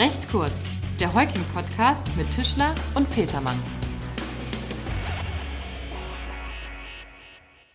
Recht kurz, der Heuking-Podcast mit Tischler und Petermann.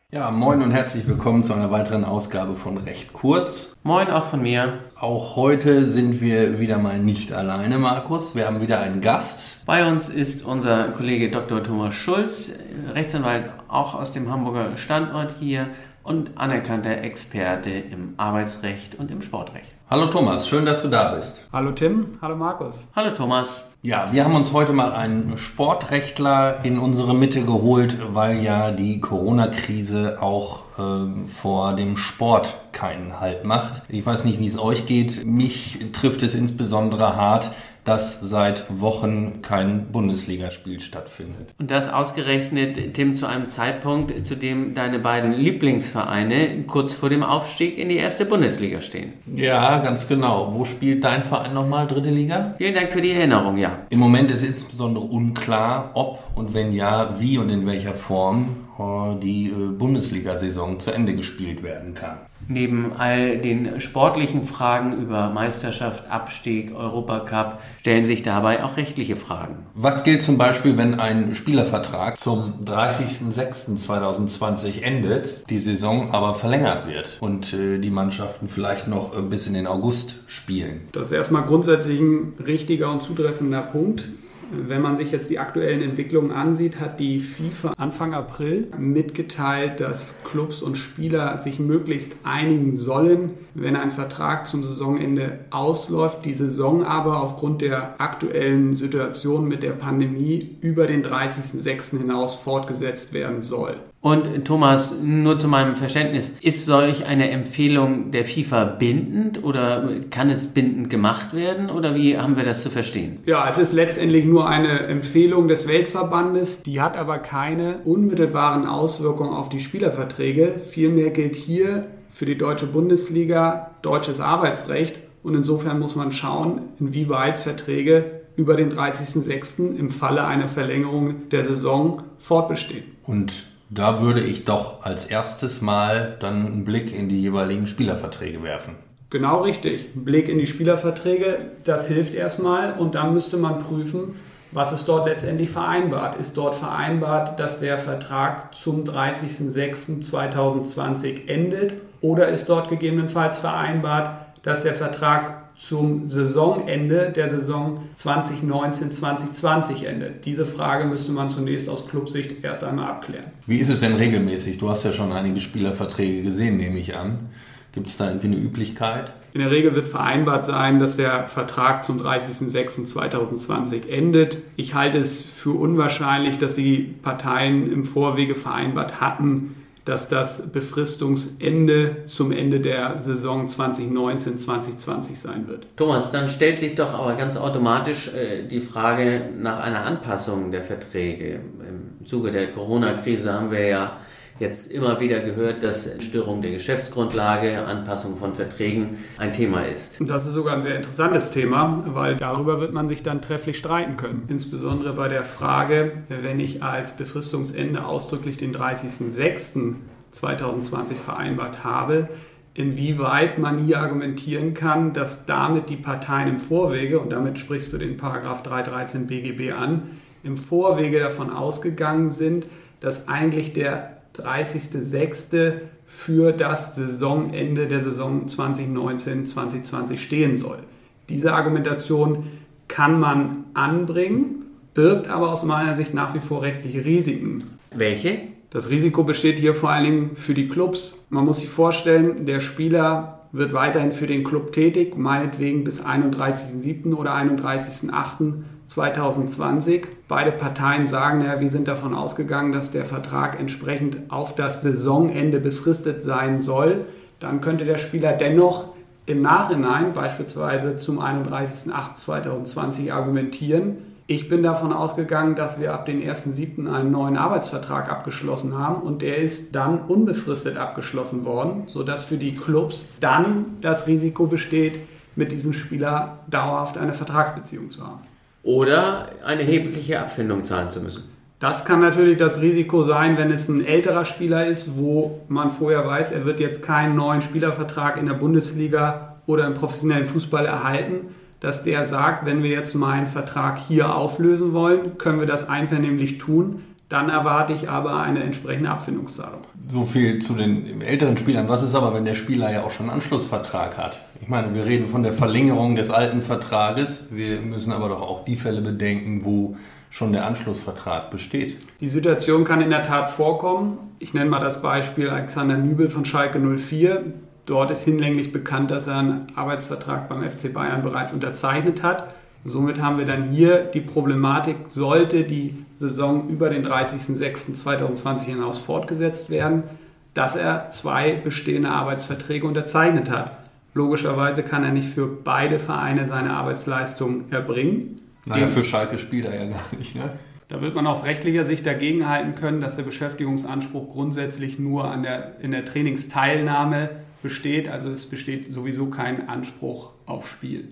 Ja, moin und herzlich willkommen zu einer weiteren Ausgabe von Recht kurz. Moin auch von mir. Auch heute sind wir wieder mal nicht alleine, Markus. Wir haben wieder einen Gast. Bei uns ist unser Kollege Dr. Thomas Schulz, Rechtsanwalt auch aus dem Hamburger Standort hier und anerkannter Experte im Arbeitsrecht und im Sportrecht. Hallo Thomas, schön, dass du da bist. Hallo Tim, hallo Markus. Hallo Thomas. Ja, wir haben uns heute mal einen Sportrechtler in unsere Mitte geholt, weil ja die Corona-Krise auch äh, vor dem Sport keinen Halt macht. Ich weiß nicht, wie es euch geht. Mich trifft es insbesondere hart, dass seit Wochen kein Bundesligaspiel stattfindet. Und das ausgerechnet, Tim, zu einem Zeitpunkt, zu dem deine beiden Lieblingsvereine kurz vor dem Aufstieg in die erste Bundesliga stehen. Ja, ganz genau. Wo spielt dein Verein nochmal dritte Liga? Vielen Dank für die Erinnerung, ja. Im Moment ist insbesondere unklar, ob und wenn ja, wie und in welcher Form die äh, Bundesliga-Saison zu Ende gespielt werden kann. Neben all den sportlichen Fragen über Meisterschaft, Abstieg, Europacup stellen sich dabei auch rechtliche Fragen. Was gilt zum Beispiel, wenn ein Spielervertrag zum 30.06.2020 endet, die Saison aber verlängert wird und äh, die Mannschaften vielleicht noch bis in den August spielen? Das ist erstmal grundsätzlich ein richtiger und zutreffender Punkt. Wenn man sich jetzt die aktuellen Entwicklungen ansieht, hat die FIFA Anfang April mitgeteilt, dass Clubs und Spieler sich möglichst einigen sollen, wenn ein Vertrag zum Saisonende ausläuft, die Saison aber aufgrund der aktuellen Situation mit der Pandemie über den 30.06. hinaus fortgesetzt werden soll. Und Thomas, nur zu meinem Verständnis, ist solch eine Empfehlung der FIFA bindend oder kann es bindend gemacht werden oder wie haben wir das zu verstehen? Ja, es ist letztendlich nur eine Empfehlung des Weltverbandes, die hat aber keine unmittelbaren Auswirkungen auf die Spielerverträge. Vielmehr gilt hier für die deutsche Bundesliga deutsches Arbeitsrecht und insofern muss man schauen, inwieweit Verträge über den 30.06. im Falle einer Verlängerung der Saison fortbestehen. Und da würde ich doch als erstes mal dann einen Blick in die jeweiligen Spielerverträge werfen. Genau richtig. Ein Blick in die Spielerverträge, das hilft erstmal und dann müsste man prüfen, was ist dort letztendlich vereinbart. Ist dort vereinbart, dass der Vertrag zum 30.06.2020 endet oder ist dort gegebenenfalls vereinbart, dass der Vertrag zum Saisonende der Saison 2019-2020 endet? Diese Frage müsste man zunächst aus Clubsicht erst einmal abklären. Wie ist es denn regelmäßig? Du hast ja schon einige Spielerverträge gesehen, nehme ich an. Gibt es da irgendwie eine Üblichkeit? In der Regel wird vereinbart sein, dass der Vertrag zum 30.06.2020 endet. Ich halte es für unwahrscheinlich, dass die Parteien im Vorwege vereinbart hatten, dass das Befristungsende zum Ende der Saison 2019-2020 sein wird. Thomas, dann stellt sich doch aber ganz automatisch äh, die Frage nach einer Anpassung der Verträge. Im Zuge der Corona-Krise haben wir ja jetzt immer wieder gehört, dass Störung der Geschäftsgrundlage, Anpassung von Verträgen ein Thema ist. Das ist sogar ein sehr interessantes Thema, weil darüber wird man sich dann trefflich streiten können. Insbesondere bei der Frage, wenn ich als Befristungsende ausdrücklich den 30.06.2020 vereinbart habe, inwieweit man hier argumentieren kann, dass damit die Parteien im Vorwege, und damit sprichst du den Paragraph 313 BGB an, im Vorwege davon ausgegangen sind, dass eigentlich der 30.06. für das Saisonende der Saison 2019-2020 stehen soll. Diese Argumentation kann man anbringen, birgt aber aus meiner Sicht nach wie vor rechtliche Risiken. Welche? Das Risiko besteht hier vor allen Dingen für die Clubs. Man muss sich vorstellen, der Spieler wird weiterhin für den Club tätig, meinetwegen bis 31.07. oder 31.08.2020. Beide Parteien sagen, ja, wir sind davon ausgegangen, dass der Vertrag entsprechend auf das Saisonende befristet sein soll. Dann könnte der Spieler dennoch im Nachhinein, beispielsweise zum 31.08.2020, argumentieren, ich bin davon ausgegangen, dass wir ab dem 1.7. einen neuen Arbeitsvertrag abgeschlossen haben und der ist dann unbefristet abgeschlossen worden, sodass für die Clubs dann das Risiko besteht, mit diesem Spieler dauerhaft eine Vertragsbeziehung zu haben. Oder eine erhebliche Abfindung zahlen zu müssen. Das kann natürlich das Risiko sein, wenn es ein älterer Spieler ist, wo man vorher weiß, er wird jetzt keinen neuen Spielervertrag in der Bundesliga oder im professionellen Fußball erhalten dass der sagt, wenn wir jetzt meinen Vertrag hier auflösen wollen, können wir das einvernehmlich tun. Dann erwarte ich aber eine entsprechende Abfindungszahlung. So viel zu den älteren Spielern. Was ist aber, wenn der Spieler ja auch schon einen Anschlussvertrag hat? Ich meine, wir reden von der Verlängerung des alten Vertrages. Wir müssen aber doch auch die Fälle bedenken, wo schon der Anschlussvertrag besteht. Die Situation kann in der Tat vorkommen. Ich nenne mal das Beispiel Alexander Nübel von Schalke 04. Dort ist hinlänglich bekannt, dass er einen Arbeitsvertrag beim FC Bayern bereits unterzeichnet hat. Somit haben wir dann hier die Problematik, sollte die Saison über den 30.06.2020 hinaus fortgesetzt werden, dass er zwei bestehende Arbeitsverträge unterzeichnet hat. Logischerweise kann er nicht für beide Vereine seine Arbeitsleistung erbringen. Naja, für Schalke spielt er ja gar nicht, ne? Da wird man aus rechtlicher Sicht dagegenhalten können, dass der Beschäftigungsanspruch grundsätzlich nur an der, in der Trainingsteilnahme besteht. Also es besteht sowieso kein Anspruch auf Spiel.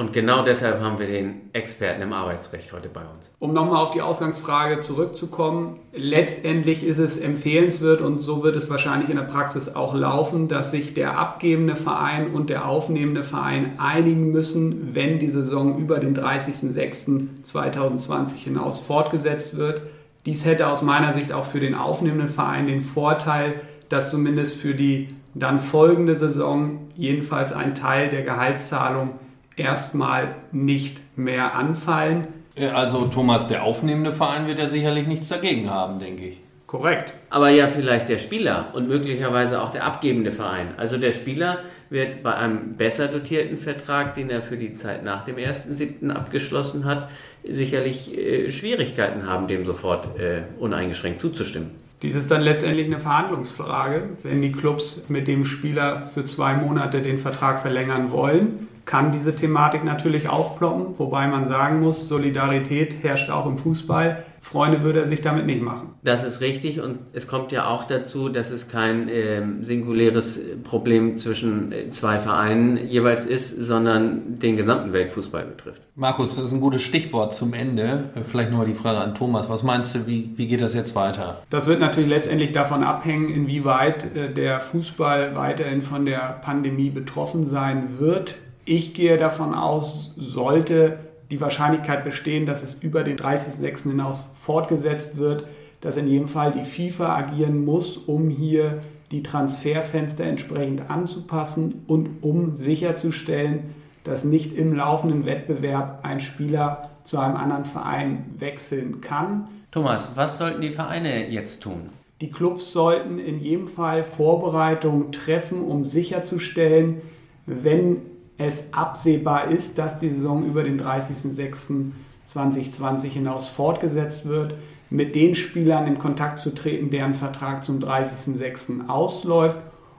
Und genau deshalb haben wir den Experten im Arbeitsrecht heute bei uns. Um nochmal auf die Ausgangsfrage zurückzukommen, letztendlich ist es empfehlenswert und so wird es wahrscheinlich in der Praxis auch laufen, dass sich der abgebende Verein und der aufnehmende Verein einigen müssen, wenn die Saison über den 30.06.2020 hinaus fortgesetzt wird. Dies hätte aus meiner Sicht auch für den aufnehmenden Verein den Vorteil, dass zumindest für die dann folgende Saison jedenfalls ein Teil der Gehaltszahlung erstmal nicht mehr anfallen. Also Thomas, der aufnehmende Verein wird ja sicherlich nichts dagegen haben, denke ich. Korrekt. Aber ja, vielleicht der Spieler und möglicherweise auch der abgebende Verein. Also der Spieler wird bei einem besser dotierten Vertrag, den er für die Zeit nach dem 1.7. abgeschlossen hat, sicherlich äh, Schwierigkeiten haben, dem sofort äh, uneingeschränkt zuzustimmen. Dies ist dann letztendlich eine Verhandlungsfrage. Wenn die Clubs mit dem Spieler für zwei Monate den Vertrag verlängern wollen, kann diese Thematik natürlich aufploppen, wobei man sagen muss, Solidarität herrscht auch im Fußball. Freunde würde er sich damit nicht machen. Das ist richtig und es kommt ja auch dazu, dass es kein äh, singuläres Problem zwischen äh, zwei Vereinen jeweils ist, sondern den gesamten Weltfußball betrifft. Markus, das ist ein gutes Stichwort zum Ende. Vielleicht nochmal die Frage an Thomas. Was meinst du, wie, wie geht das jetzt weiter? Das wird natürlich letztendlich davon abhängen, inwieweit äh, der Fußball weiterhin von der Pandemie betroffen sein wird. Ich gehe davon aus, sollte die Wahrscheinlichkeit bestehen, dass es über den 30.06. hinaus fortgesetzt wird, dass in jedem Fall die FIFA agieren muss, um hier die Transferfenster entsprechend anzupassen und um sicherzustellen, dass nicht im laufenden Wettbewerb ein Spieler zu einem anderen Verein wechseln kann. Thomas, was sollten die Vereine jetzt tun? Die Clubs sollten in jedem Fall Vorbereitungen treffen, um sicherzustellen, wenn es absehbar ist, dass die Saison über den 30.06.2020 hinaus fortgesetzt wird, mit den Spielern in Kontakt zu treten, deren Vertrag zum 30.06. ausläuft,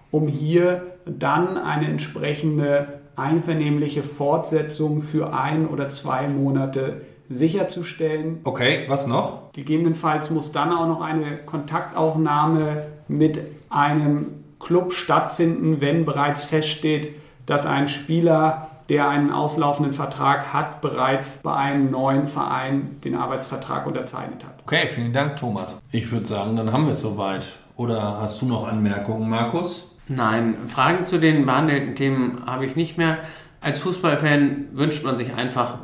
um hier dann eine entsprechende einvernehmliche Fortsetzung für ein oder zwei Monate sicherzustellen. Okay, was noch? Gegebenenfalls muss dann auch noch eine Kontaktaufnahme mit einem Club stattfinden, wenn bereits feststeht, dass ein Spieler, der einen auslaufenden Vertrag hat, bereits bei einem neuen Verein den Arbeitsvertrag unterzeichnet hat. Okay, vielen Dank, Thomas. Ich würde sagen, dann haben wir es soweit. Oder hast du noch Anmerkungen, Markus? Nein, Fragen zu den behandelten Themen habe ich nicht mehr. Als Fußballfan wünscht man sich einfach,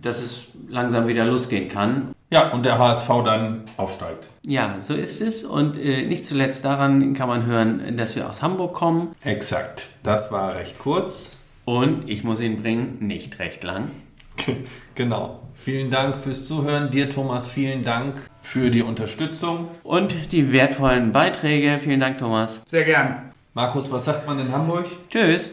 dass es langsam wieder losgehen kann. Ja, und der HSV dann aufsteigt. Ja, so ist es. Und äh, nicht zuletzt daran kann man hören, dass wir aus Hamburg kommen. Exakt. Das war recht kurz. Und ich muss ihn bringen, nicht recht lang. genau. Vielen Dank fürs Zuhören. Dir, Thomas, vielen Dank für die Unterstützung. Und die wertvollen Beiträge. Vielen Dank, Thomas. Sehr gern. Markus, was sagt man in Hamburg? Tschüss.